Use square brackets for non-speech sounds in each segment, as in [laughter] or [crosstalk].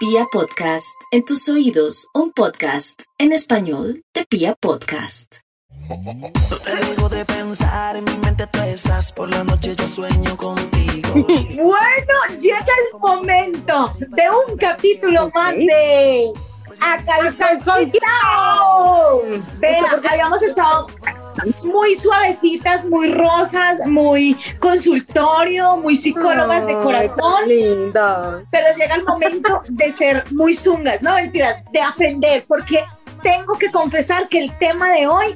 Pia Podcast, en tus oídos, un podcast en español de Pia Podcast. No te dejo de pensar, en mi mente tú estás, por la noche yo sueño contigo. [laughs] Bueno, llega el momento de un capítulo más de A Calzón. Vea, habíamos estado muy suavecitas, muy rosas, muy consultorio, muy psicólogas de corazón. Linda. Pero llega el momento de ser muy zungas, no mentiras, de aprender, porque tengo que confesar que el tema de hoy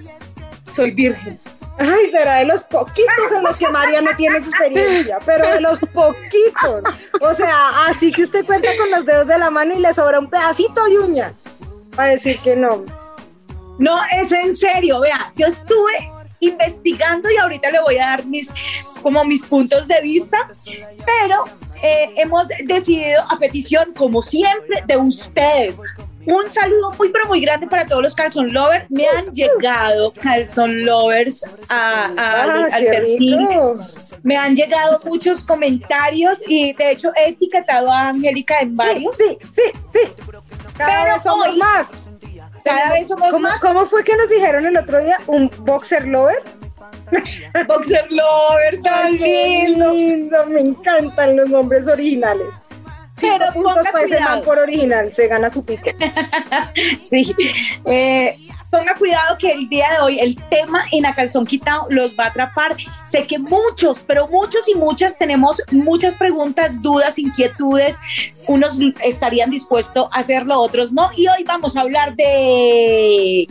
soy virgen. Ay, será de los poquitos en los que María no tiene experiencia, pero de los poquitos. O sea, así que usted cuenta con los dedos de la mano y le sobra un pedacito de uña para decir que no. No, es en serio, vea, yo estuve investigando y ahorita le voy a dar mis, como mis puntos de vista, pero eh, hemos decidido a petición, como siempre, de ustedes. Un saludo muy, pero muy grande para todos los calzón lovers. Me han llegado calzón lovers a, a- Ah, al qué perfil. rico. Me han llegado muchos comentarios y de hecho he etiquetado a Angélica en varios. Sí, sí, sí. Cada Pero vez somos hoy- más. Cada vez somos ¿Cómo, más ¿Cómo fue que nos dijeron el otro día? ¿Un boxer lover? [laughs] boxer lover, tan lindo. lindo, me encantan los nombres originales. Cinco Pero puntos ponga cuidado. man por original, se gana su pico. [laughs] Sí. Eh, ponga cuidado que el día de hoy el tema en a calzón quitado los va a atrapar. Sé que muchos, pero muchos y muchas tenemos muchas preguntas, dudas, inquietudes. Unos estarían dispuestos a hacerlo, otros no. Y hoy vamos a hablar de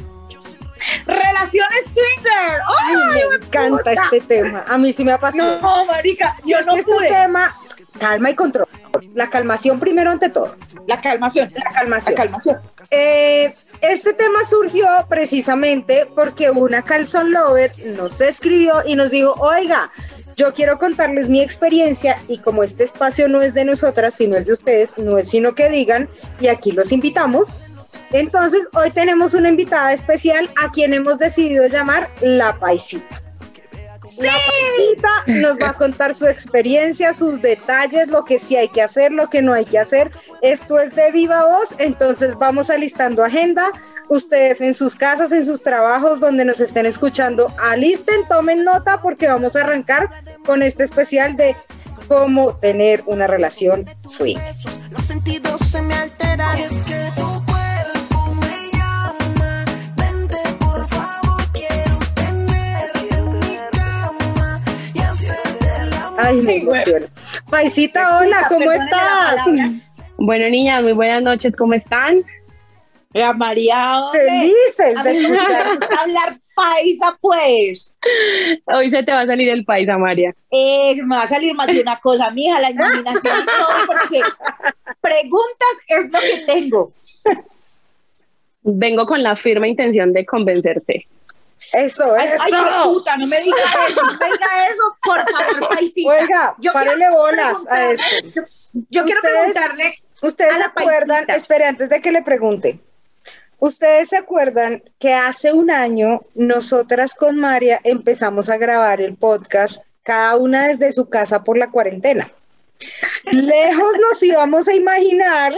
relaciones swinger. ¡Ay, me encanta puta! este tema. A mí sí me apasiona. No, marica, yo Es no que este pude. tema, calma y control. La calmación primero ante todo. La calmación. La calmación. La calmación. Eh, este tema surgió precisamente porque una calzón lover nos escribió y nos dijo, oiga, yo quiero contarles mi experiencia y como este espacio no es de nosotras, sino es de ustedes, no es sino que digan y aquí los invitamos. Entonces, hoy tenemos una invitada especial a quien hemos decidido llamar La Paisita. La nos va a contar su experiencia, sus detalles, lo que sí hay que hacer, lo que no hay que hacer. Esto es de viva voz, entonces vamos alistando agenda. Ustedes en sus casas, en sus trabajos, donde nos estén escuchando, alisten, tomen nota porque vamos a arrancar con este especial de cómo tener una relación swing. Los sentidos se me alteran. Es que Ay, me emociono. Paisita, hola, ¿cómo estás? Bueno, niñas, muy buenas noches, ¿cómo están? La María. Felices A de mí me escuchar. gusta [laughs] hablar paisa, pues. Hoy se te va a salir el paisa, María. Eh, me va a salir más de una cosa, mija, la imaginación y todo, porque preguntas es lo que tengo. Vengo con la firme intención de convencerte. Eso, Ay, eso. ay, qué puta, no me diga eso, no me diga eso, por favor, paisita. Oiga, Yo párele bolas a esto. Yo quiero preguntarle, Ustedes A se acuerdan, paisita. espere, antes de que le pregunte, ustedes se acuerdan que hace un año nosotras con María empezamos a grabar el podcast, cada una desde su casa por la cuarentena. Lejos nos íbamos a imaginar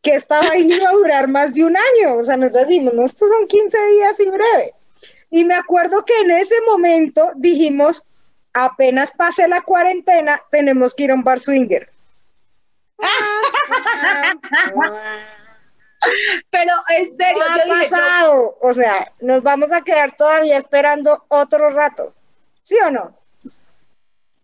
que esta vaina iba a durar más de un año. O sea, nosotros decimos, no, estos son 15 días y breve. Y me acuerdo que en ese momento dijimos, apenas pase la cuarentena, tenemos que ir a un bar swinger. pero en serio, No ha yo dije, yo- pasado. O sea, nos vamos a quedar todavía esperando otro rato. ¿Sí o no?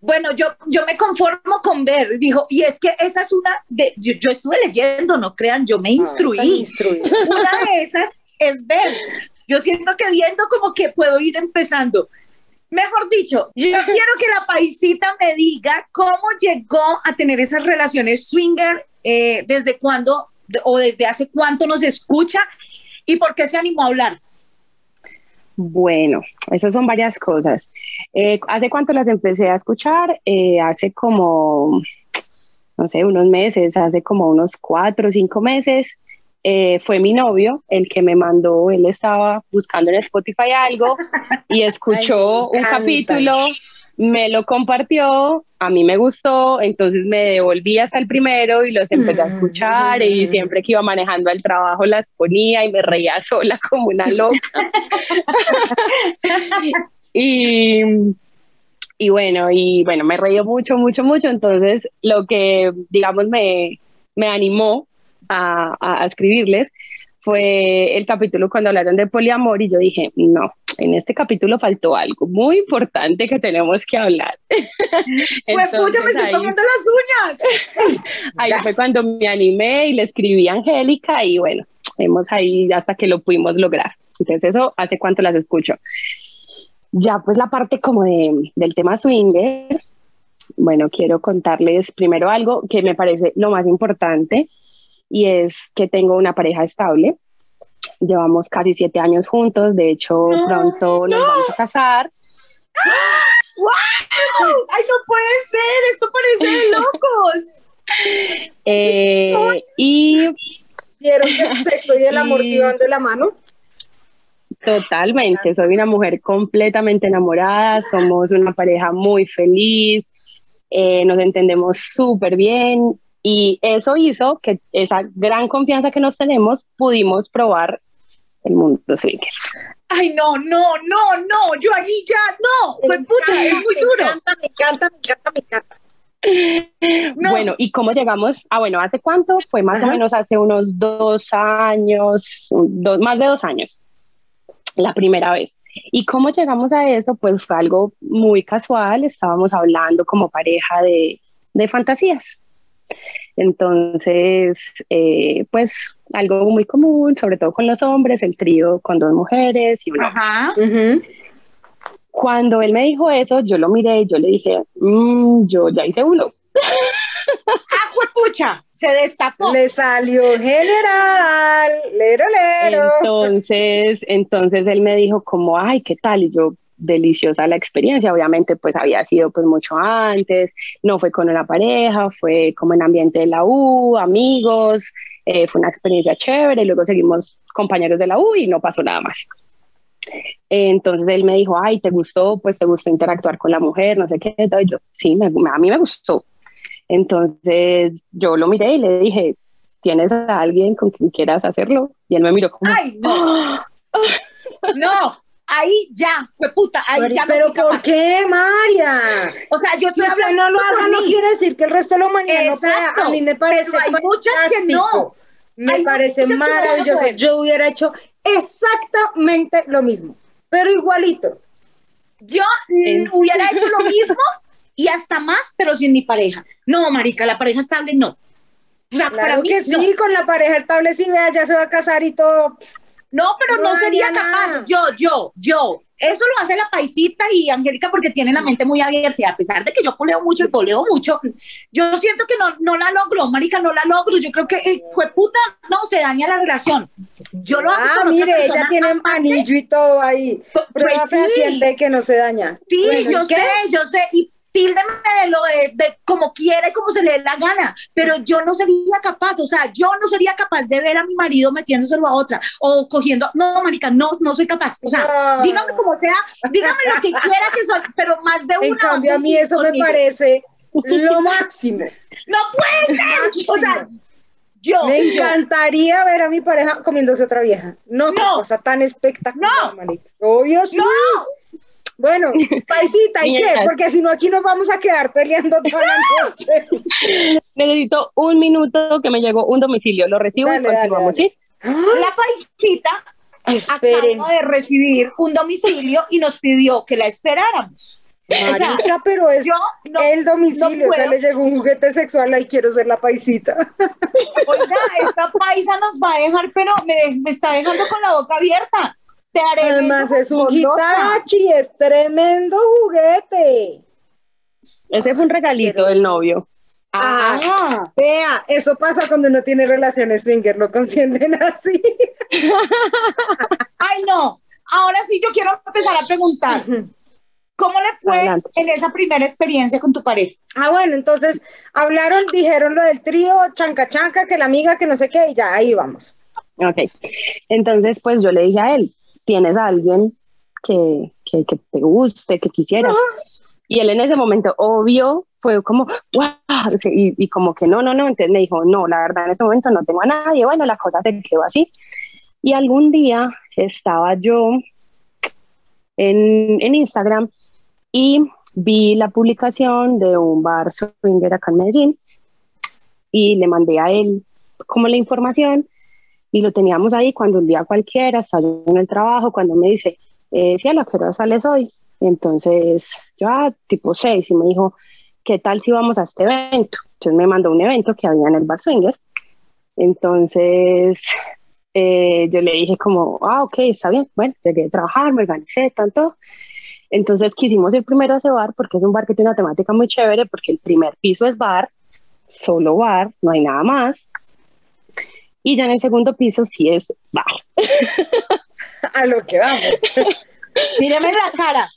bueno, yo, yo me conformo con ver, dijo, y es que esa es una de, yo, yo estuve leyendo, no crean, yo me Tan instruí. instruida. Una de esas es ver. Yo siento que viendo como que puedo ir empezando. Mejor dicho, yo [laughs] quiero que la paisita me diga cómo llegó a tener esas relaciones swinger, eh, desde cuándo o desde hace cuánto nos escucha y por qué se animó a hablar. Bueno, esas son varias cosas. Eh, ¿Hace cuánto las empecé a escuchar? Eh, hace como, no sé, unos meses, hace como unos cuatro o cinco meses. Eh, fue mi novio el que me mandó, él estaba buscando en Spotify algo y [laughs] escuchó Ay, un capítulo me lo compartió, a mí me gustó, entonces me devolví hasta el primero y los empecé a escuchar y Mm. siempre que iba manejando al trabajo las ponía y me reía [laughs] sola como una loca. [laughs] y, y bueno, y bueno, me reí mucho, mucho, mucho, entonces lo que digamos me, me animó a, a- a escribirles fue el capítulo cuando hablaron de poliamor y yo dije, no, en este capítulo faltó algo muy importante que tenemos que hablar. [laughs] Pues pucha, me estoy ahí, comiendo las uñas. [laughs] ahí fue cuando me animé y le escribí a Angélica y bueno, hemos ahí hasta que lo pudimos lograr. Entonces eso, ¿hace cuánto las escucho? Ya pues la parte como de, del tema swinger, bueno, quiero contarles primero algo que me parece lo más importante y es que tengo una pareja estable. Llevamos casi siete años juntos, de hecho No, pronto nos vamos a casar. ¡Wow! ¡Ay, no puede ser! ¡Esto parece de locos! [laughs] Eh, y ¿Vieron que el [laughs] sexo y el amor sí van de la mano? Totalmente, soy una mujer completamente enamorada, somos una pareja muy feliz, eh, nos entendemos súper bien y eso hizo que esa gran confianza que nos tenemos pudimos probar el mundo swinger. ¡Ay, no, no, no, no! ¡Yo ahí ya! ¡No! ¡Pues puta! ¡Es muy Me duro! encanta, me encanta, me encanta, me encanta. No. Bueno, ¿y cómo llegamos? Ah, bueno, ¿hace cuánto? Fue más Ajá. o menos hace unos dos años, dos, más de dos años, la primera vez. ¿Y cómo llegamos a eso? Pues fue algo muy casual, estábamos hablando como pareja de, de fantasías. Entonces, eh, pues algo muy común, sobre todo con los hombres, el trío con dos mujeres y una Ajá. Cuando él me dijo eso, yo lo miré, yo le dije, "Mm, yo ya hice uno. [laughs] ¡Ah, pucha! Se destapó. Le salió general, lero, lero. Entonces, entonces él me dijo como, ay, ¿qué tal? Y yo, deliciosa la experiencia, obviamente pues había sido pues mucho antes, no fue con una pareja, fue como en ambiente de la U, amigos, eh, fue una experiencia chévere, luego seguimos compañeros de la U y no pasó nada más. Entonces él me dijo, ay, ¿te gustó? Pues te gustó interactuar con la mujer, no sé qué. Y yo, sí, me- a mí me gustó. Entonces yo lo miré y le dije, ¿tienes a alguien con quien quieras hacerlo? Y él me miró como, ¡Ay, no! ¡No! Ahí ya, fue puta, ahí Mari, ya Pero ¿por qué, María? O sea, yo estoy hablando no lo haga no quiere decir que el resto de la humanidad no pueda. Exacto, A mí me parece pero hay muchas que no. Me Hay parece no maravilloso. Yo hubiera hecho exactamente lo mismo, pero igualito. Yo hubiera hecho lo mismo y hasta más, pero sin mi pareja. No, marica, la pareja estable no. O sea, para Claro mí que sí, no. con la pareja establecida ya se va a casar y todo. No, pero No no, sería capaz. Yo, yo, yo. Eso lo hace la paisita y Angélica porque tiene la mente muy abierta y a pesar de que yo poleo mucho y poleo mucho, yo siento que no, no la logro, marica, no la logro. Yo creo que, eh, puta, no, se daña la relación. Yo lo hago Ah, con otra mire, ella tiene anillo y todo ahí. Pues Prueba sí. fehaciente que no se daña. Sí, Bueno, ¿y yo sé, yo sé. Y tíldeme de lo de, de como quiera y como se le dé la gana, pero yo no sería capaz, o sea, yo no sería capaz de ver a mi marido metiéndoselo a otra o cogiendo, no, marica, no, no soy capaz, o sea, Ah. dígame como sea, dígame lo que quiera que soy, pero más de una. En cambio, a mí eso me parece lo máximo. No puede ser, o sea, yo. Me yo- encantaría ver a mi pareja comiéndose otra vieja. No, No. cosa tan espectacular, No. Obvio. No, Bueno, [laughs] paisita, ¿y qué? Porque si no, aquí nos vamos a quedar peleando [laughs] toda la noche. necesito un minuto que me llegó un domicilio, lo recibo Dale, y continuamos, dale. ¿sí? la paisita Esperen, acaba de recibir un domicilio y nos pidió que la esperáramos. o sea, marica, pero es Yo no, el domicilio, no o sea, le llegó un juguete sexual, ahí quiero ser la paisita. Oiga, esta paisa nos va a dejar, pero me, me está dejando con la boca abierta. Te haré Además es un. Hitachi, es tremendo juguete. Ese fue un regalito del novio. Ah, Ah, vea, eso pasa cuando uno tiene relaciones swinger, lo consienten así. [laughs] ay, no. Ahora sí, yo quiero empezar a preguntar. ¿Cómo le fue Adelante. en esa primera experiencia con tu pareja? Ah, bueno, entonces hablaron, dijeron lo del trío, chanca chanca, que la amiga, que no sé qué, y ya, ahí vamos. Ok. Entonces, pues yo le dije a él, ¿tienes a alguien que, que, que te guste, que quisieras? Y él en ese momento, obvio, fue como, wow, y, y como que no, no, no, entonces me dijo, no, la verdad en ese momento no tengo a nadie, bueno, la cosa se quedó así. Y algún día estaba yo en, en Instagram y vi la publicación de un bar swinger acá en Medellín y le mandé a él como la información y lo teníamos ahí cuando un día cualquiera, yo en el trabajo, cuando me dice, eh, sí, a que hora sales hoy. Entonces, yo, ah, tipo seis, y me dijo, ¿qué tal si vamos a este evento? Entonces me mandó un evento que había en el Bar Swinger. Entonces, eh, yo le dije como, ah, ok, está bien. Bueno, llegué a trabajar, me organicé, tanto. Entonces quisimos ir primero a ese bar porque es un bar que tiene una temática muy chévere porque el primer piso es bar, solo bar, no hay nada más. Y ya en el segundo piso sí es bar. A lo que vamos. Míreme la cara.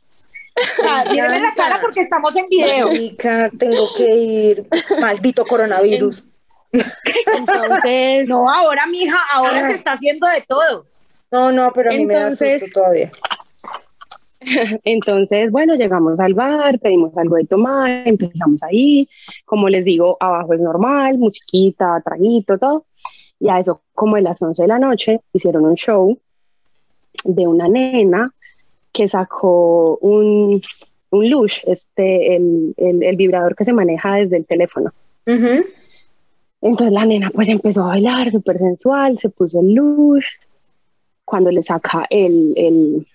O sea, la cara porque estamos en video. Marica, tengo que ir. Maldito coronavirus. Entonces, No, ahora, mija, ahora se está haciendo de todo. No, no, pero a mí me da Entonces- susto todavía. Entonces, bueno, llegamos al bar, pedimos algo de tomar, empezamos ahí. Como les digo, abajo es normal, musiquita, traguito, todo. Y a eso, como a las 11 de la noche, hicieron un show de una nena que sacó un, un lush, este, el, el, el vibrador que se maneja desde el teléfono. Entonces la nena pues empezó a bailar súper sensual, se puso el lush. Cuando le saca el, el,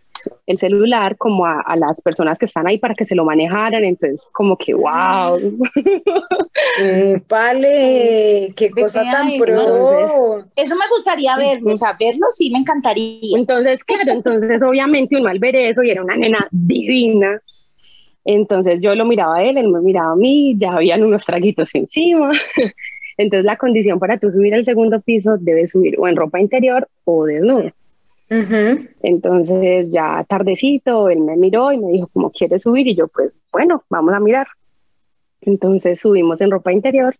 el celular como a, a las personas que están ahí para que se lo manejaran, entonces como que wow. Mm, vale, qué cosa tan pro. Eso me gustaría verlo, o sea, verlo sí me encantaría. Entonces, claro, entonces obviamente uno al ver eso y era una nena divina. Entonces yo lo miraba a él, él me miraba a mí, ya habían unos traguitos encima. [laughs] Entonces la condición para tú subir al segundo piso debes subir o en ropa interior o desnudo. Ujú. Entonces ya tardecito, él me miró y me dijo, ¿cómo quieres subir? Y yo, pues bueno, vamos a mirar. Entonces subimos en ropa interior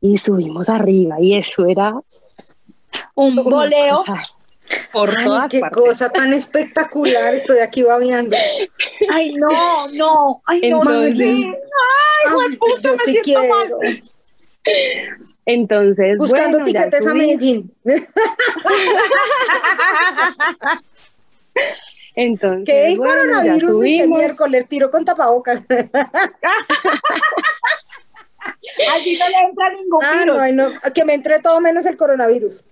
y subimos arriba y eso era Un cosa por Ay, todas qué partes. cosa tan espectacular. Estoy aquí babeando. Ay, no, no. Ay, no, Entonces- sí. Ay, puta, yo me sí quiero. Entonces, Buscando bueno, tiquetes a. Medellín. [laughs] Entonces, ¿Qué bueno, coronavirus? qué miércoles tiro con tapabocas. [laughs] Así no le entra ningún Ah, virus. no, no, que me entre todo menos el coronavirus.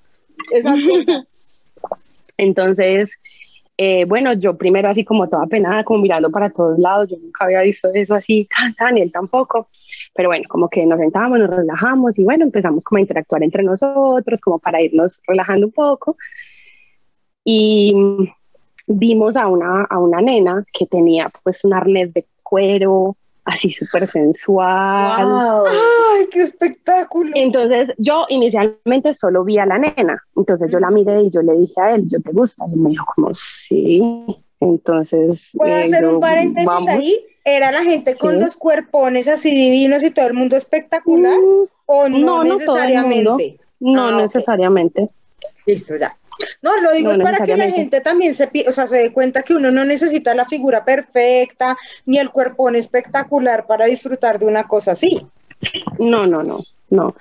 Exacto. [laughs] Entonces, eh, bueno, yo primero así como toda penada, como mirando para todos lados, yo nunca había visto eso así, [laughs] tan, tan, tampoco, pero bueno, como que nos sentamos, nos relajamos y bueno, empezamos como a interactuar entre nosotros, como para irnos relajando un poco. Y vimos a una, a una nena que tenía pues un arnés de cuero, así súper sensual. Wow. Ay, qué espectáculo. Entonces yo inicialmente solo vi a la nena, entonces yo la miré y yo le dije a él, yo te gusta, y me dijo como sí, entonces... ¿Puedo eh, hacer yo, un paréntesis "Vamos". ahí? ¿Era la gente con Sí. los cuerpones así divinos y todo el mundo espectacular? Mm, ¿O no, necesariamente? No Ah, necesariamente. Listo, ya. No, lo digo No para que la gente también se, o sea, se dé cuenta que uno no necesita la figura perfecta ni el cuerpón espectacular para disfrutar de una cosa así. No, no, no, no.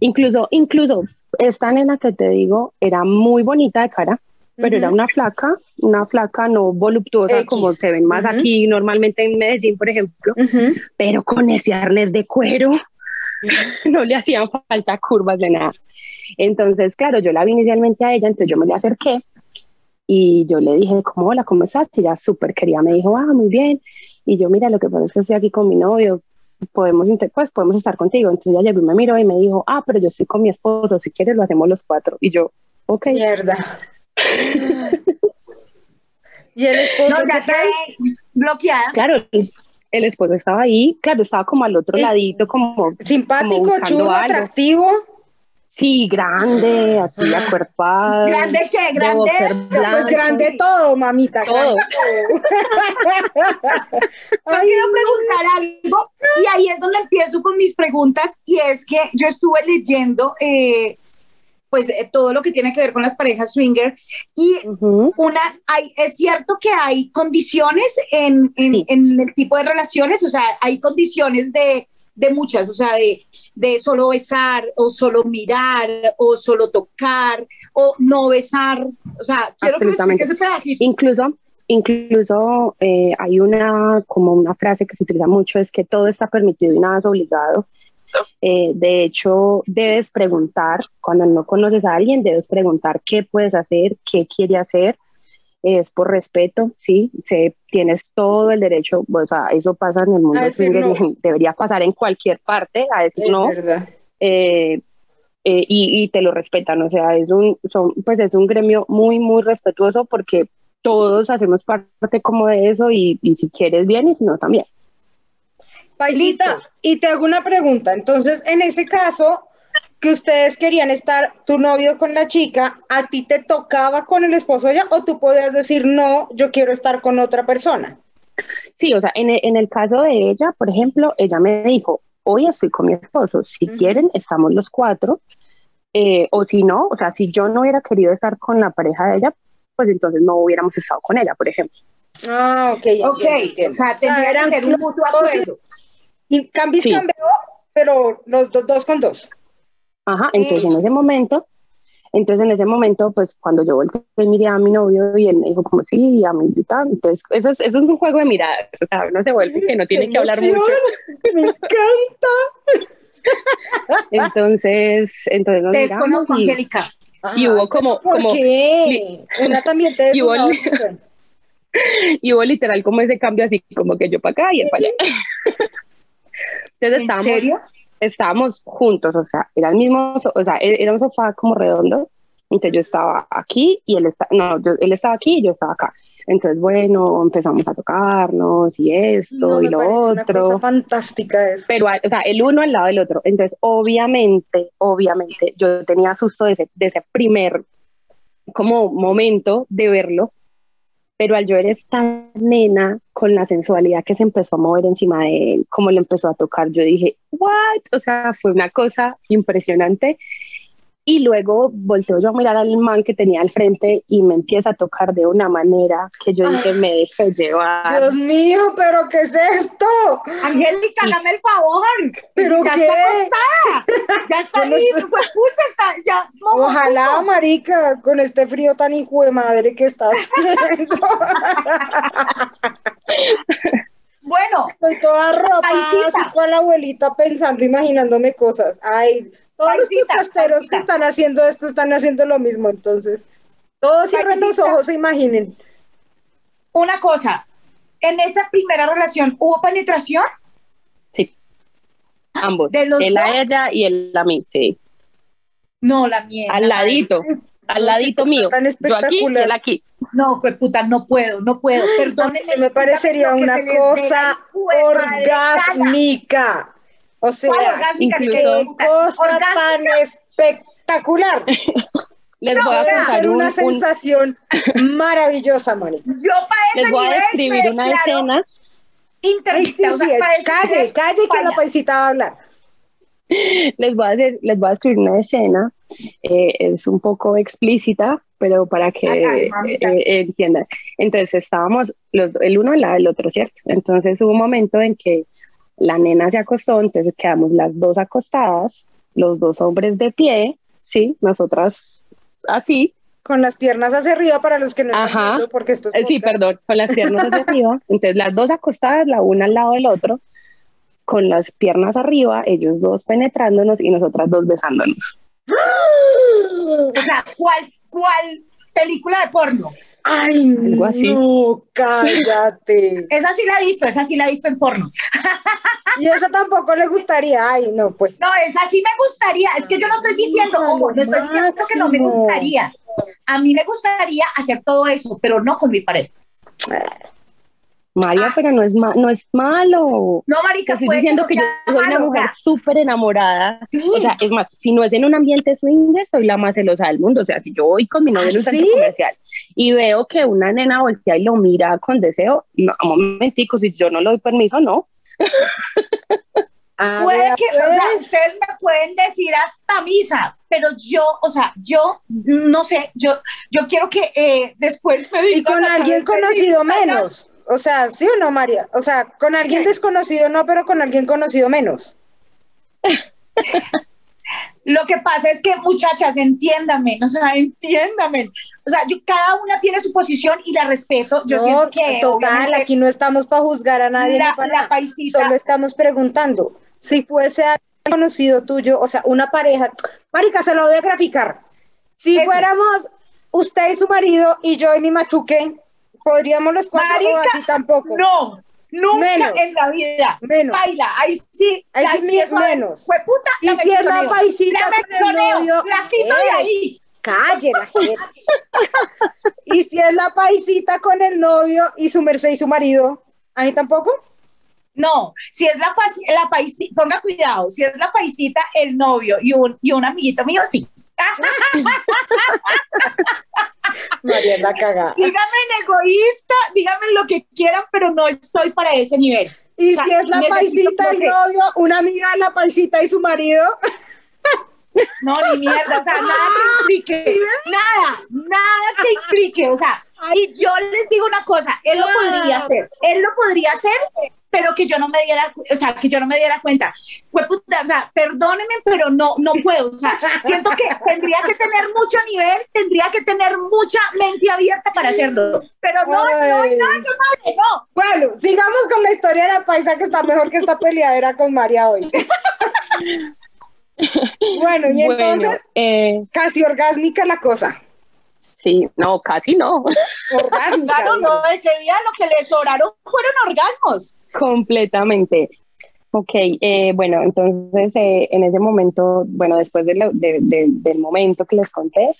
Incluso, incluso esta nena que te digo era muy bonita de cara, pero era una flaca, una flaca no voluptuosa X. como se ven más aquí normalmente en Medellín, por ejemplo, Ujú. pero con ese arnés de cuero [laughs] no le hacían falta curvas de nada. Entonces, claro, yo la vi inicialmente a ella, entonces yo me le acerqué y yo le dije, como, hola, ¿cómo estás? Y ella súper quería, me dijo, ah, muy bien. Y yo, mira, lo que pasa es que estoy aquí con mi novio, podemos, pues, podemos estar contigo. Entonces ella llegó y me miró y me dijo, ah, pero yo estoy con mi esposo, si quieres lo hacemos los cuatro. Y yo, ok. Mierda. [laughs] y el esposo No, ya quedé bloqueada. Claro, el, el esposo estaba ahí, claro, estaba como al otro Sí. ladito, como, como simpático, buscando chulo, algo. atractivo. Sí, grande, así acuerpado. ¿Grande qué? de ¿Grande? Pues grande todo, mamita. Todo. [laughs] Yo Ay, quiero preguntar algo y ahí es donde empiezo con mis preguntas y es que yo estuve leyendo, eh, pues eh, todo lo que tiene que ver con las parejas swinger y una, hay, es cierto que hay condiciones en, en, Sí. en el tipo de relaciones, o sea, hay condiciones de, de muchas, o sea, de, de solo besar o solo mirar o solo tocar o no besar, o sea, quiero que me ese pedacito. Incluso, incluso eh, hay una, como una frase que se utiliza mucho, es que todo está permitido y nada es obligado. Eh, de hecho, debes preguntar, cuando no conoces a alguien, debes preguntar qué puedes hacer, qué quiere hacer. Es por respeto, sí, se, tienes todo el derecho, o sea, eso pasa en el mundo no. [laughs] debería pasar en cualquier parte, a decir Es no, verdad. eh, eh, y, y te lo respetan, o sea, es un, son, pues es un gremio muy, muy respetuoso porque todos hacemos parte como de eso y, y si quieres bien y si no también. Paisita, Listo. y te hago una pregunta. Entonces, en ese caso, que ustedes querían estar tu novio con la chica, ¿a ti te tocaba con el esposo de ella o tú podías decir, no, yo quiero estar con otra persona? Sí, o sea, en el, en el caso de ella, por ejemplo, ella me dijo, hoy estoy con mi esposo, si Ujú. quieren, estamos los cuatro, eh, o si no, o sea, si yo no hubiera querido estar con la pareja de ella, pues entonces no hubiéramos estado con ella, por ejemplo. Ah, ok. Ok, entiendo, o sea, tendría que ser un mutuo acuerdo. Y Sí. cambio, pero los dos, dos con dos. Ajá, entonces en ese momento, entonces en ese momento, pues cuando yo volteé y miré a mi novio y él me dijo como sí, a mí y tal, entonces eso es, eso es un juego de miradas, o sea, uno se vuelve que no tiene ¡Qué que hablar mucho, Me encanta. [laughs] entonces, entonces nos desconozco, y, Angélica. y hubo como, ¿Por como, qué? Una también te y hubo [laughs] y hubo literal como ese cambio así, como que yo para acá y él para allá. [laughs] Entonces ¿En estábamos, serio? Estábamos juntos, o sea, era el mismo, o sea, e- era un sofá como redondo, entonces yo estaba aquí y él está, no, yo- él estaba aquí y yo estaba acá. Entonces, bueno, empezamos a tocarnos y esto No, y me lo parece una otro. cosa fantástica eso. pero, o sea, el uno al lado del otro. Entonces, obviamente, obviamente, yo tenía susto de ese, de ese primer como momento de verlo, pero al yo ver esta nena con la sensualidad que se empezó a mover encima de él, como le empezó a tocar, yo dije, ¿what? O sea, fue una cosa impresionante. Y luego volteo yo a mirar al man que tenía al frente y me empieza a tocar de una manera que yo dije, me dejé llevar. Dios mío, pero ¿qué es esto? Angélica, dame el favor. ¿Pero ya qué? está acostada. Ya está ahí, estoy- pues pucha, está ya. Ojalá, puto. marica, con este frío tan hijo de madre que está haciendo. Bueno, Estoy toda rota, Paisita. así con la abuelita pensando, imaginándome cosas. Ay, todos los podcasteros que están haciendo esto están haciendo lo mismo, entonces. Todos cierren los ojos e imaginen. una cosa. En esa primera relación, ¿hubo penetración? Sí. Ambos. ¿De los a dos? ella y él a mí, sí. No, la mierda. Al ladito. Al ladito mío. Tan Yo aquí y espectacular. él aquí. No, pues puta, no puedo, no puedo. Perdónenme. Se me parecería una se cosa orgásmica. O sea, incluso- ¿Qué cosa tan espectacular. [laughs] Les No, voy a contar un, una un- sensación maravillosa, Mónica. Yo para les voy a describir una escena. Interdicta, o sea, calle, calle, que vaya. la paisita va a hablar. Les voy a hacer, les voy a escribir una escena. eh, es un poco explícita, pero para que eh, entiendan. Entonces estábamos los, el uno al lado del otro, ¿cierto? Entonces hubo un momento en que la nena se acostó, entonces quedamos las dos acostadas, los dos hombres de pie, sí, nosotras así, Con las piernas hacia arriba para los que no están Ajá. viendo, porque esto es Eh, sí, perdón, con las piernas hacia arriba. Entonces, las dos acostadas, la una al lado del otro, con las piernas arriba, ellos dos penetrándonos y nosotras dos besándonos. [gasps] O sea, ¿cuál, cuál película de porno? Ay, Algo así. no, cállate. Esa sí la he visto, esa sí la he visto en porno. [laughs] Y eso tampoco le gustaría. Ay, no, pues. No, esa sí me gustaría. Es que yo no estoy diciendo, No, ojo, no estoy diciendo que no me gustaría. A mí me gustaría hacer todo eso, pero no con mi pareja. María, Ah. pero no es, ma- no es malo. No, Te marica, estoy diciendo no que yo soy una malo, o mujer sea, súper enamorada. sí. O sea, es más, si no es en un ambiente swinger, soy la más celosa del mundo. O sea, si yo voy con mi novio en un ¿Ah, centro sí? comercial y veo que una nena voltea y lo mira con deseo, no, un momentico, si yo no le doy permiso, no. Ah, Puede que, o sea, pues. ustedes me pueden decir hasta misa, pero yo, o sea, yo no sé, yo, yo quiero que eh, después me Y digan con a alguien conocido menos. O sea, ¿sí o no, María? O sea, con alguien desconocido no, pero con alguien conocido menos. [laughs] Lo que pasa es que, muchachas, entiéndame, o sea, entiéndame. O sea, yo, cada una tiene su posición y la respeto. Yo no, siento que total, aquí no estamos para juzgar a nadie. la, para la paisita, Solo estamos preguntando si fuese alguien conocido tuyo, o sea, una pareja. Marica, se lo voy a graficar. Si Eso. fuéramos usted y su marido y yo y mi machuque, podríamos los cuatro o así tampoco. no, nunca Menos. en la vida. Menos. Baila, ahí sí. Ahí sí menos. Jueputa, Y la si es la paisita La con el novio, la quito de eh, ahí. Calle la [laughs] gente. y si es la paisita con el novio y su merced y su marido, ahí tampoco. No, si es la, la paisita, ponga cuidado, si es la paisita, el novio y un, y un amiguito mío, sí. [laughs] María es la cagada. Díganme en egoísta, díganme lo que quieran, pero no estoy para ese nivel. Y O sea, si es la paisita, el que- novio, una amiga de la paisita y su marido. No, ni mierda, o sea, nada que [laughs] implique, nada, nada que implique, o sea, y yo les digo una cosa, él lo podría hacer, él lo podría hacer, pero que yo no me diera, o sea, que yo no me diera cuenta. Fue puta, o sea, perdónenme, pero no, no puedo, o sea, siento que tendría que tener mucho nivel, tendría que tener mucha mente abierta para hacerlo, pero no, no, no, Ay. no, no, no. Bueno, sigamos con la historia de la paisa que está mejor que esta peleadera con María hoy. [laughs] bueno, y Bueno, entonces, eh, casi orgásmica la cosa. sí, no, casi no. Orgásmica. Claro, no, ese día lo que le sobraron fueron orgasmos. Completamente. Ok, eh, bueno, entonces eh, en ese momento, bueno, después de del momento que les conté,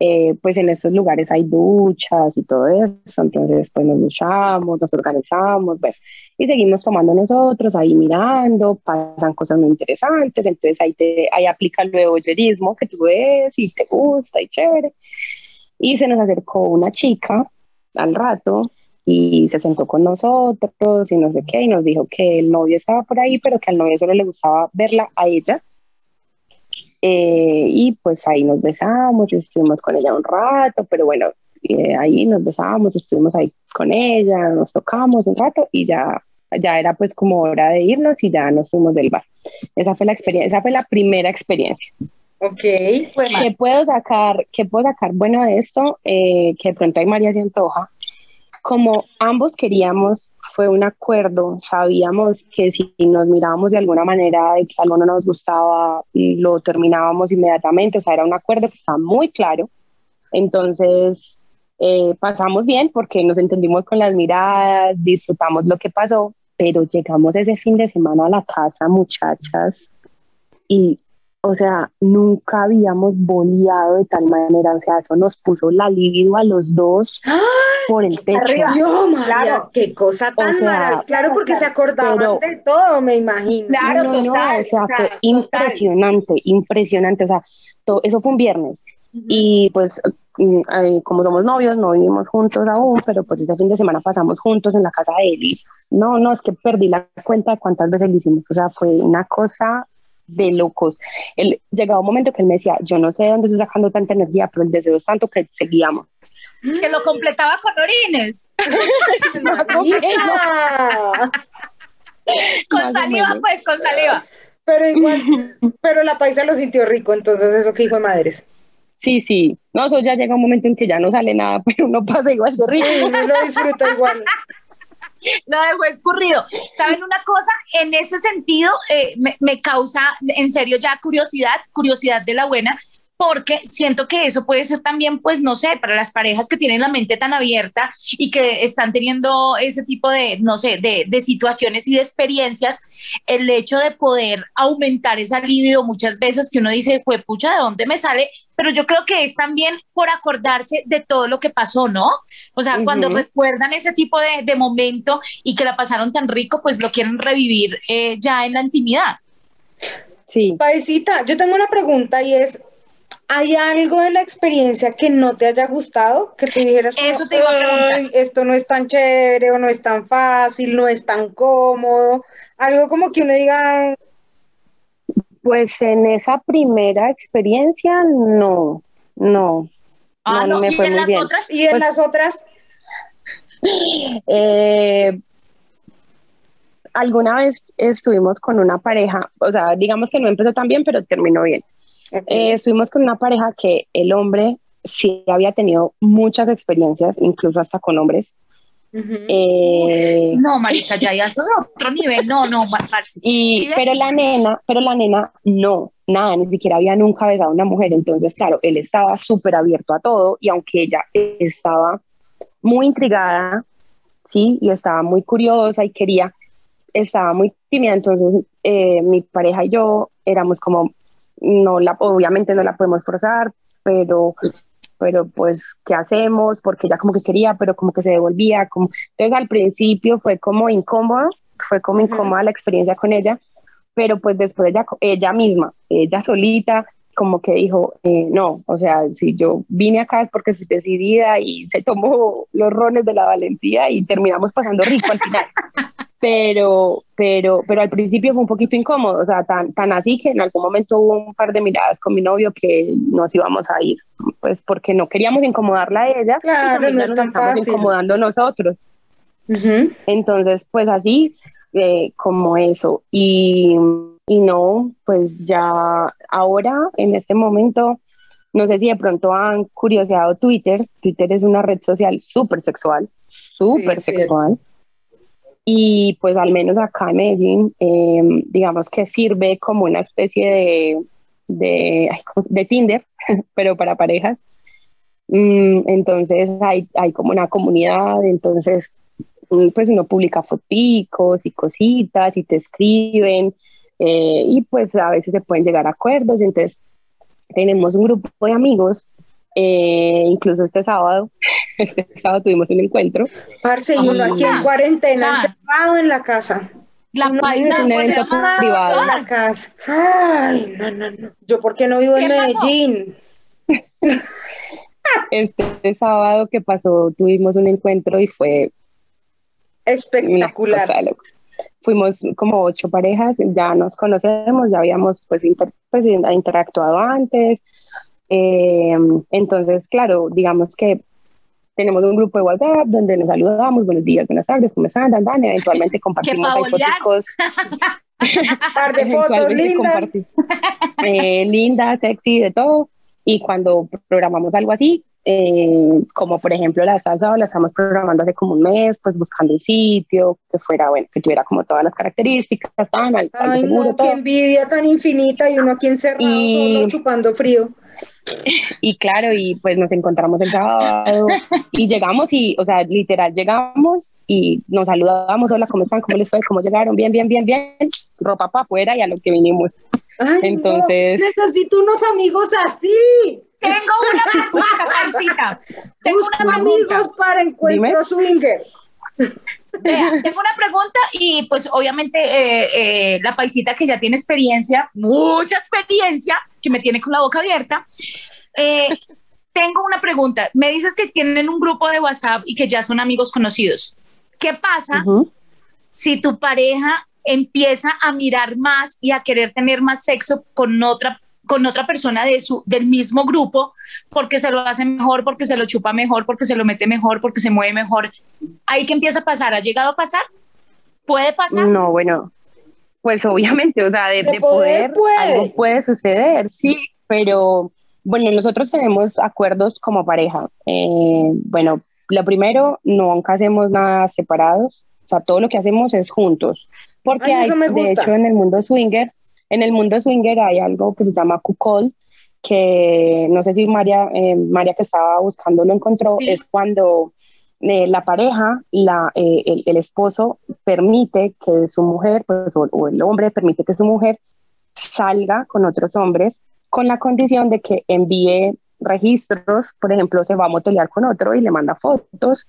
eh, pues en estos lugares hay duchas y todo eso, entonces pues nos duchamos, nos organizamos, bueno, y seguimos tomando nosotros, ahí mirando, pasan cosas muy interesantes, entonces ahí, te, ahí aplica el voyeurismo que tú ves y te gusta y chévere. Y se nos acercó una chica al rato y se sentó con nosotros y no sé qué, y nos dijo que el novio estaba por ahí, pero que al novio solo le gustaba verla a ella. Eh, y pues ahí nos besamos y estuvimos con ella un rato, pero bueno, eh, ahí nos besamos, estuvimos ahí con ella, nos tocamos un rato y ya, ya era pues como hora de irnos y ya nos fuimos del bar. Esa fue la experiencia, esa fue la primera experiencia. Ok. ¿Qué puedo sacar? ¿Qué puedo sacar? Bueno, de esto, eh, que de pronto hay María se antoja. Como ambos queríamos, fue un acuerdo, sabíamos que si nos mirábamos de alguna manera de que algo no nos gustaba, lo terminábamos inmediatamente, o sea, era un acuerdo que estaba muy claro. Entonces, eh, pasamos bien porque nos entendimos con las miradas, disfrutamos lo que pasó, pero llegamos ese fin de semana a la casa, muchachas, y o sea, nunca habíamos boleado de tal manera, o sea, eso nos puso la libido a los dos por el techo. Arriba. Yo, María, Claro. qué cosa tan O sea, maravillosa. Claro, porque claro, se acordaban pero- de todo, me imagino. Claro, No, no, total, o sea, o sea, fue total. impresionante, impresionante, o sea, to- eso fue un viernes y pues mm, eh, como somos novios no vivimos juntos aún, pero pues ese fin de semana pasamos juntos en la casa de él y no, no, es que perdí la cuenta de cuántas veces lo hicimos, o sea, fue una cosa de locos. Él, llegaba un momento que él me decía, yo no sé de dónde estoy sacando tanta energía, pero el deseo es tanto que seguíamos. Que lo completaba con orines, [laughs] [laughs] con saliva, pues, con saliva. Pero igual, [laughs] pero la paisa lo sintió rico, entonces eso que hijo de madres. Sí, sí, no, eso ya llega un momento en que ya no sale nada, pero uno pasa igual de rico. Sí, uno lo disfruta igual. Lo dejó escurrido. ¿Saben una cosa? En ese sentido, eh, me, me causa en serio ya curiosidad, curiosidad de la buena, porque siento que eso puede ser también, pues no sé, para las parejas que tienen la mente tan abierta y que están teniendo ese tipo de, no sé, de, de situaciones y de experiencias, el hecho de poder aumentar esa libido muchas veces que uno dice, fue pucha, ¿de dónde me sale? Pero yo creo que es también por acordarse de todo lo que pasó, ¿no? O sea, cuando Ujú. recuerdan ese tipo de, de momento y que la pasaron tan rico, pues lo quieren revivir eh, ya en la intimidad. Sí. Paisita, yo tengo una pregunta y es, ¿hay algo de la experiencia que no te haya gustado? Que dijeras, Eso te iba a preguntar. "Ay, esto no es tan chévere o no es tan fácil, no es tan cómodo. Algo como que uno diga, Pues en esa primera experiencia, no, no. Ah, no, me ¿y fue en muy las bien. otras? Y en Pues- las otras, Eh, alguna vez estuvimos con una pareja, o sea, digamos que no empezó tan bien, pero terminó bien. Eh, estuvimos con una pareja que el hombre sí había tenido muchas experiencias, incluso hasta con hombres. Eh, No, marica, ya, ya es otro nivel. No, no, parce. y, pero la nena, pero la nena no, nada, ni siquiera había nunca besado a una mujer. Entonces, claro, él estaba súper abierto a todo y aunque ella estaba muy intrigada, sí, y estaba muy curiosa y quería, estaba muy tímida. Entonces, eh, mi pareja y yo éramos como, no la, obviamente no la podemos forzar, pero pero pues, ¿qué hacemos? Porque ella como que quería, pero como que se devolvía. Como... Entonces al principio fue como incómodo, fue como incómoda la experiencia con ella, pero pues después ella, ella misma, ella solita, como que dijo, eh, no, o sea, si yo vine acá es porque estoy decidida y se tomó los rones de la valentía y terminamos pasando rico al final. [laughs] Pero, pero, pero al principio fue un poquito incómodo, o sea, tan, tan así que en algún momento hubo un par de miradas con mi novio que nos íbamos a ir, pues porque no queríamos incomodarla a ella, Claro, y también no nos estamos fácil. incomodando nosotros. Entonces, pues así, eh, como eso. Y, y no, pues ya ahora, en este momento, no sé si de pronto han curioseado Twitter. Twitter es una red social súper sexual, súper cierto. Y pues al menos acá en Medellín, eh, digamos que sirve como una especie de, de, ay, ¿cómo se- de Tinder, [laughs] pero para parejas. Mm, entonces hay, hay como una comunidad, entonces mm, pues uno publica foticos y cositas y te escriben eh, y pues a veces se pueden llegar a acuerdos. Entonces tenemos un grupo de amigos, eh, incluso este sábado, [laughs] este sábado tuvimos un encuentro. Parce, y uno aquí en Ah, cuarentena, ah. encerrado en la casa. La No, paisa un evento privado. En la casa. Ay, no, no, no. Yo, ¿por qué no vivo en. Medellín? [laughs] Este sábado que pasó tuvimos un encuentro y fue una Espectacular. cosa. Fuimos como ocho parejas, ya nos conocemos, ya habíamos pues, inter- pues, interactuado antes. Eh, entonces, claro, digamos que tenemos un grupo de WhatsApp donde nos saludamos, buenos días, buenas tardes, ¿cómo están? Dan, dan, eventualmente [laughs] compartimos pa' ahí bolear. foticos. [laughs] par de [laughs] fotos lindas. eh, linda, sexy, de todo. Y cuando programamos algo así, eh, como por ejemplo la salsa, la estamos programando hace como un mes, pues buscando un sitio que fuera, bueno, que tuviera como todas las características, tan, al, al Ay, seguro, no, qué todo. envidia tan infinita y uno aquí encerrado Y- solo chupando frío. [laughs] Y claro, y pues nos encontramos el sábado y llegamos y, o sea, literal, llegamos y nos saludamos, hola, ¿cómo están? ¿Cómo les fue? ¿Cómo llegaron? Bien, bien, bien, bien. Ropa para afuera y a lo que vinimos. Ay, Entonces- no, necesito unos amigos así. Tengo una pregunta, paisita. [laughs] Tengo Busco una pregunta. amigos para encuentro Dime. swinger. Vea, tengo una pregunta y pues obviamente eh, eh, la paisita que ya tiene experiencia, mucha experiencia, que me tiene con la boca abierta. eh, tengo una pregunta. Me dices que tienen un grupo de WhatsApp y que ya son amigos conocidos. ¿Qué pasa Ujú. si tu pareja empieza a mirar más y a querer tener más sexo con otra con otra persona de su, del mismo grupo porque se lo hace mejor, porque se lo chupa mejor, porque se lo mete mejor, porque se mueve mejor. Ahí que empieza a pasar, ¿ha llegado a pasar? ¿Puede pasar? No, bueno, pues obviamente, o sea, de, De de poder, poder, puede. algo puede suceder, sí, pero bueno, nosotros tenemos acuerdos como pareja. Eh, bueno, lo primero, nunca hacemos nada separados, o sea, todo lo que hacemos es juntos, porque Ay, hay, de hecho, en el mundo swinger, en el mundo swinger hay algo que se llama cuckold, que no sé si María, eh, María que estaba buscando lo encontró, Sí. es cuando eh, la pareja, la, eh, el, el esposo permite que su mujer, pues, o, o el hombre permite que su mujer salga con otros hombres con la condición de que envíe registros, por ejemplo, se va a motolear con otro y le manda fotos,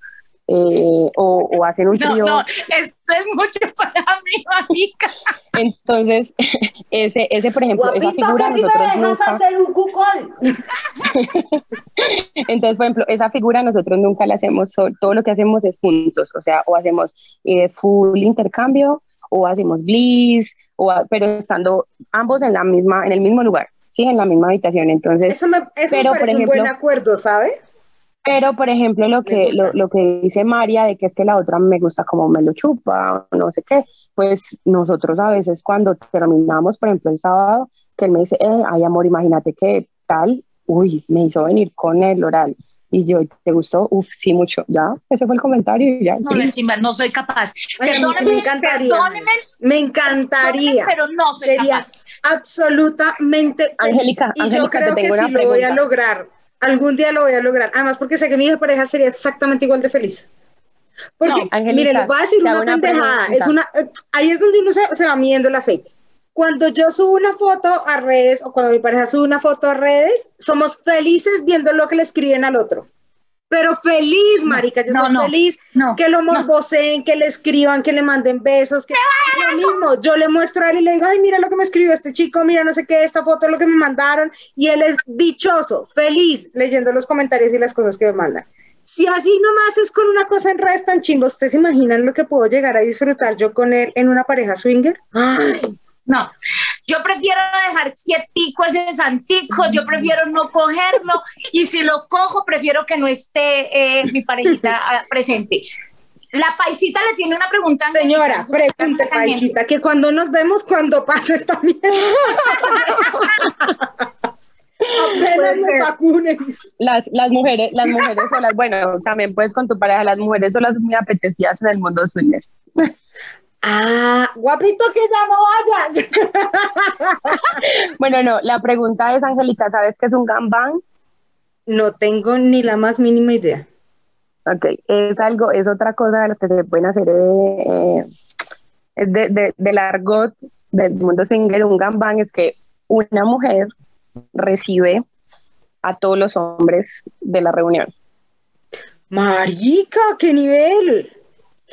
eh, o, o hacen un No, trío. no, esto es mucho para mí, marica. Entonces, [laughs] ese, ese, por ejemplo, esa Guapito, figura que si me nosotros nunca, hacer un cucol. [laughs] entonces, por ejemplo, esa figura nosotros nunca la hacemos, todo lo que hacemos es juntos, o sea, o hacemos eh, full intercambio, o hacemos bliss, o a- pero estando ambos en la misma, en el mismo lugar, sí, en la misma habitación. Entonces, Eso me, eso Pero, me por parece un buen acuerdo, ¿sabe? Pero por ejemplo lo que, lo, lo que dice María de que es que la otra me gusta como me lo chupa o no sé qué, pues nosotros a veces cuando terminamos, por ejemplo, el sábado, que él me dice, eh, ay amor, imagínate que tal, uy, me hizo venir con el oral. Y yo, ¿te gustó? Uf, sí, mucho. Ya, ese fue el comentario y ya. No, sí. la chimba, no soy capaz. Perdóneme, me encantaría. perdóneme, Me encantaría. pero no soy Sería capaz. absolutamente. Angélica, y yo Angélica, te creo que tengo sí una lo voy a pregunta. lograr. Algún día lo voy a lograr. Además, porque sé que mi pareja sería exactamente igual de feliz. Porque, No, mire, les voy a decir una una pendejada. Es una, eh, ahí es donde uno se, se va midiendo el aceite. Cuando yo subo una foto a redes o cuando mi pareja sube una foto a redes, somos felices viendo lo que le escriben al otro. Pero feliz, marica, yo no, soy no, feliz. no, que lo morboseen, que le escriban, que le manden besos, que lo mismo, yo le muestro a él y le digo, ay, mira lo que me escribió este chico, mira no sé qué, esta foto es lo que me mandaron, y él es dichoso, feliz, leyendo los comentarios y las cosas que me mandan. Si así nomás es con una cosa en redes tan chimba, ¿ustedes se imaginan lo que puedo llegar a disfrutar yo con él en una pareja swinger? Ay, No, yo prefiero dejar quietico ese santico, yo prefiero no cogerlo y si lo cojo prefiero que no esté eh, mi parejita [laughs] ah, presente. La paisita le tiene una pregunta. señora, pregunte, paisita, que cuando nos vemos, cuando pase esta mierda. [laughs] Apenas me vacunen. Las, las mujeres, las mujeres solas, bueno, también pues con tu pareja, las mujeres solas muy apetecidas en el mundo swinger. Ah, guapito que ya no vayas. [laughs] Bueno, no, la pregunta es, Angélica, ¿sabes qué es un gangbang? No tengo ni la más mínima idea. Ok, es algo, es otra cosa de las que se pueden hacer eh, eh, de, de, del argot del mundo swinger. Un gangbang es que una mujer recibe a todos los hombres de la reunión. Marica, qué nivel.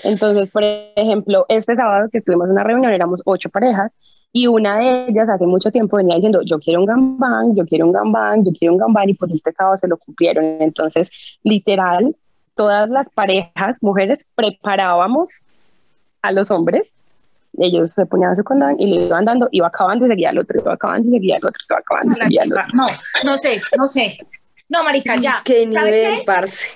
Entonces, por ejemplo, este sábado que tuvimos una reunión, éramos ocho parejas y una de ellas hace mucho tiempo venía diciendo, yo quiero un gambán, yo quiero un gambán, yo quiero un gambán y pues este sábado se lo cumplieron. Entonces, literal, todas las parejas, mujeres, preparábamos a los hombres, ellos se ponían su condón y le iban dando, iba acabando y seguía el otro, iba acabando y seguía el otro, iba acabando y seguía el otro. No, no sé, no sé. No, marica, ya. Qué ¿Sabe nivel, qué? parce.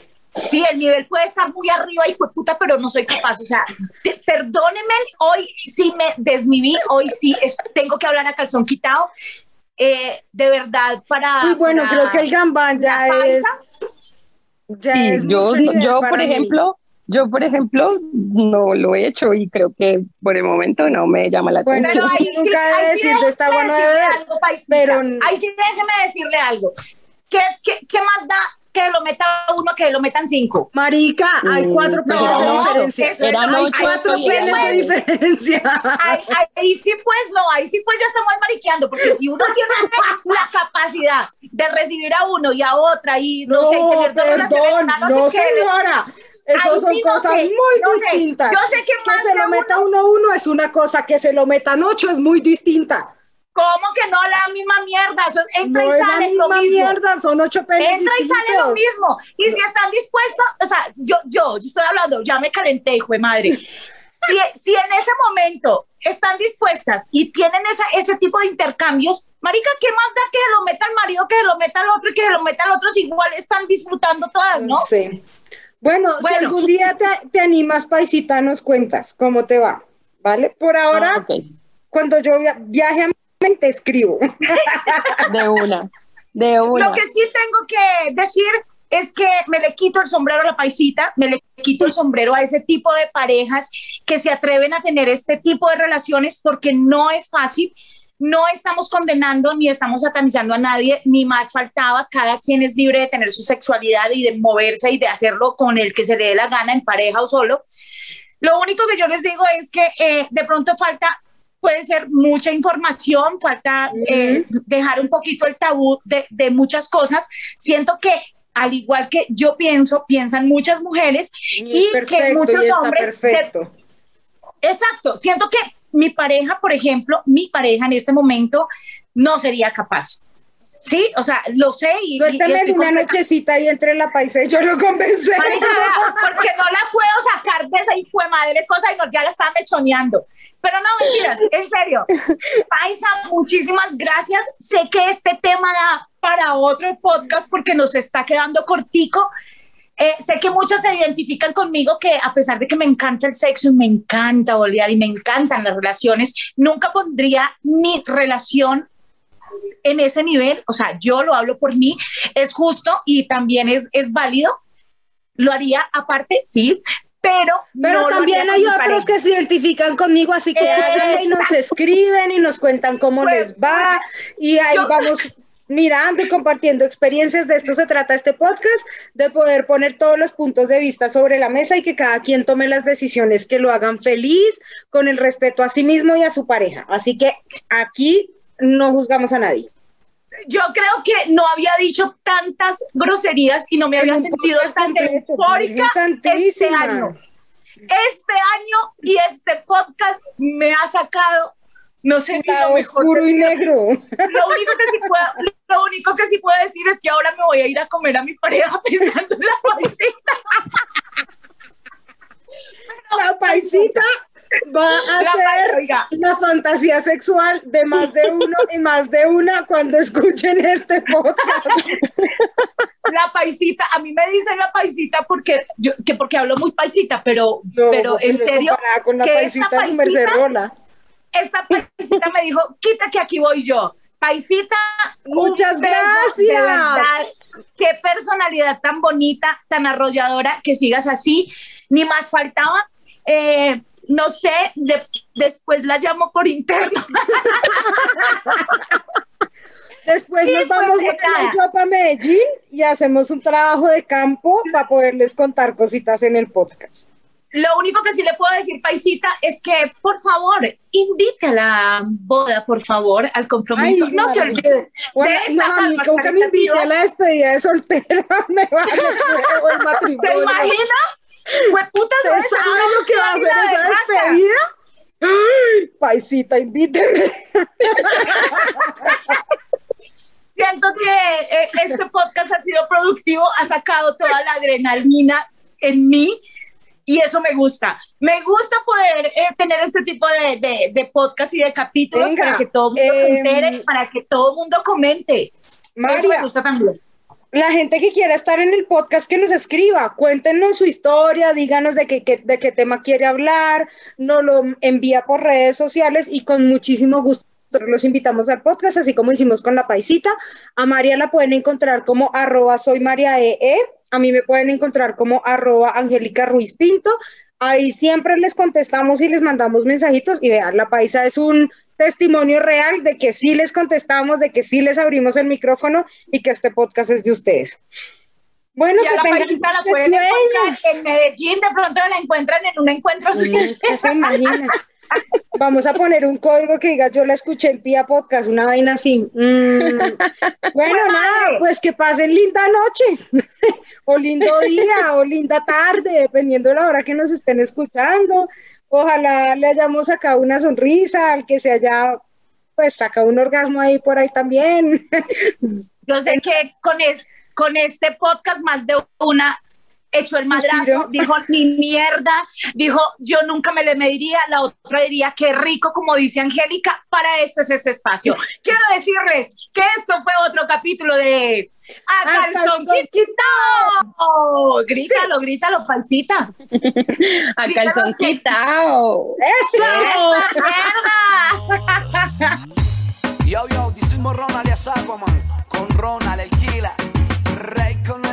Sí, el nivel puede estar muy arriba y puta, pero no soy capaz. O sea, te- perdónenme, hoy sí me desniví, hoy sí es- tengo que hablar a calzón quitado. Eh, de verdad, para. Muy bueno, para- creo que el gambán ya es. Ya Sí, es yo, yo por mí. ejemplo, yo por ejemplo no lo he hecho y creo que por el momento no me llama la Bueno, Pero atención. ahí Nunca sí, ahí sí decirte, está déjeme bueno de decirle ver, algo, paisita. pero- Ahí sí déjeme decirle algo. ¿Qué, qué, qué más da que lo meta uno que lo metan cinco? Marica, hay Mm, cuatro no, penes de diferencia. Eran hay Cuatro y eran de diferencia. Ahí, ahí sí, pues no, ahí sí, pues ya estamos mariqueando, porque si uno tiene la capacidad de recibir a uno y a otra y no, sé, y No, tener dos relaciones en perdón, noche, no que- señora. Eso Ahí son sí no cosas sé, muy no sé. distintas. Yo sé que más se de lo meta uno a uno es una cosa, que se lo metan ocho es muy distinta. ¿Cómo que no la misma mierda? Eso entra no y es la sale lo mismo. mierda, son ocho Entra y sale lo mismo. Y si están dispuestos, o sea, yo, yo, yo estoy hablando, ya me calenté, hijo de madre. Si, si en ese momento están dispuestas y tienen esa, ese tipo de intercambios, marica, ¿qué más da que lo meta el marido, que lo meta el otro y que lo meta el otro? Si igual están disfrutando todas, ¿no? Sí. Bueno, si algún día te, te animas, paisita, nos cuentas cómo te va, ¿vale? Por ahora, Ah, cuando yo via- viaje a te escribo. de una, de una. Lo que sí tengo que decir es que me le quito el sombrero a la paisita, me le quito el sombrero a ese tipo de parejas que se atreven a tener este tipo de relaciones porque no es fácil. No estamos condenando ni estamos satanizando a nadie, ni más faltaba. Cada quien es libre de tener su sexualidad y de moverse y de hacerlo con el que se le dé la gana, en pareja o solo. Lo único que yo les digo es que eh, de pronto falta, puede ser mucha información, falta eh, dejar un poquito el tabú de, de muchas cosas. Siento que al igual que yo pienso, piensan muchas mujeres y, que muchos y está hombres... perfecto. Exacto, siento que mi pareja, por ejemplo, mi pareja en este momento no sería capaz. Sí, o sea, lo sé y, y Suélteme estoy una nochecita y entre la paisa y yo lo convencí. Marica, porque no la puedo sacar de esa hijo de madre cosa y no, ya la estaba mechoneando. Pero no, mentiras, [laughs] en serio. Paisa, muchísimas gracias. Sé que este tema da para otro podcast porque nos está quedando cortico. Eh, sé que muchos se identifican conmigo que a pesar de que me encanta el sexo y me encanta bolear y me encantan las relaciones, nunca pondría mi relación en ese nivel, o sea, yo lo hablo por mí, es justo y también es, es válido. Lo haría aparte, sí, pero... Pero no también hay otros pareja. que se identifican conmigo, así que y nos escriben y nos cuentan cómo Pues, les va y ahí yo- vamos mirando y compartiendo experiencias. De esto se trata este podcast, de poder poner todos los puntos de vista sobre la mesa y que cada quien tome las decisiones que lo hagan feliz, con el respeto a sí mismo y a su pareja. Así que aquí no juzgamos a nadie. Yo creo que no había dicho tantas groserías y no me había sentido tan eufórica este año. Este año y este podcast me ha sacado, no sé si lo mejor oscuro y negro. Lo único que sí puedo, lo único que sí puedo decir es que ahora me voy a ir a comer a mi pareja [laughs] pensando en la paisita. La paisita va a La ser la fantasía sexual de más de uno y más de una cuando escuchen este podcast. La paisita, a mí me dicen la paisita porque yo, que porque hablo muy paisita, pero, No, pero en serio, con la que esta paisita merced paisita- esta paisita me dijo, quita que aquí voy yo. Paisita, Muchas gracias. Verdad, qué personalidad tan bonita, tan arrolladora, que sigas así. Ni más faltaba. Eh, no sé, de- después la llamo por interno. Después Sí, nos vamos pues, yo para Medellín y hacemos un trabajo de campo para poderles contar cositas en el podcast. Lo único que sí le puedo decir, Paisita, es que por favor, invite a la boda, por favor, al compromiso. Ay, no se olvide Bueno, de estas almas que me invite a la despedida de soltera, [laughs] me va a [laughs] el ¿Se imagina? Hueputa, ¿Usted sabe lo que va a hacer esa despedida? Ay, paisita, invíteme. [laughs] Siento que eh, este podcast ha sido productivo, ha sacado toda la adrenalina en mí y eso me gusta. Me gusta poder eh, tener este tipo de, de, de podcast y de capítulos Venga, para que todo el mundo se em, entere, para que todo el mundo comente. eso me María, gusta también. La gente que quiera estar en el podcast que nos escriba, cuéntenos su historia, díganos de qué, de qué tema quiere hablar, nos lo envía por redes sociales y con muchísimo gusto los invitamos al podcast, así como hicimos con la paisita. A María la pueden encontrar como arroba soy María EE, a mí me pueden encontrar como arroba Angélica Ruiz Pinto. Ahí siempre les contestamos y les mandamos mensajitos y vean, la paisa es un testimonio real de que sí les contestamos, de que sí les abrimos el micrófono y que este podcast es de ustedes. Bueno, Y a que la paisita la pueden encontrar en Medellín, de pronto la encuentran en un encuentro ¿Qué se imagina? [laughs] Vamos a poner un código que diga yo la escuché en Pía Podcast, una vaina así. Mm. Bueno, nada, pues que pasen linda noche, [laughs] o lindo día, o linda tarde, dependiendo de la hora que nos estén escuchando. Ojalá le hayamos sacado una sonrisa al que se haya, pues, sacado un orgasmo ahí por ahí también. Yo sé que con, es- con este podcast más de una echó el madrazo, dijo ni mierda, dijo yo nunca me le mediría, la otra diría qué rico, como dice Angélica, para eso es este espacio. [laughs] Quiero decirles que esto fue otro capítulo de A Calzón Grítalo, sí. grítalo, falsita. [laughs] A Calzón Quitao. ¡Eso! ¡Esa mierda! yo, yo, this is Morrón alias Aquaman, con Ronald, el Kila, Rey con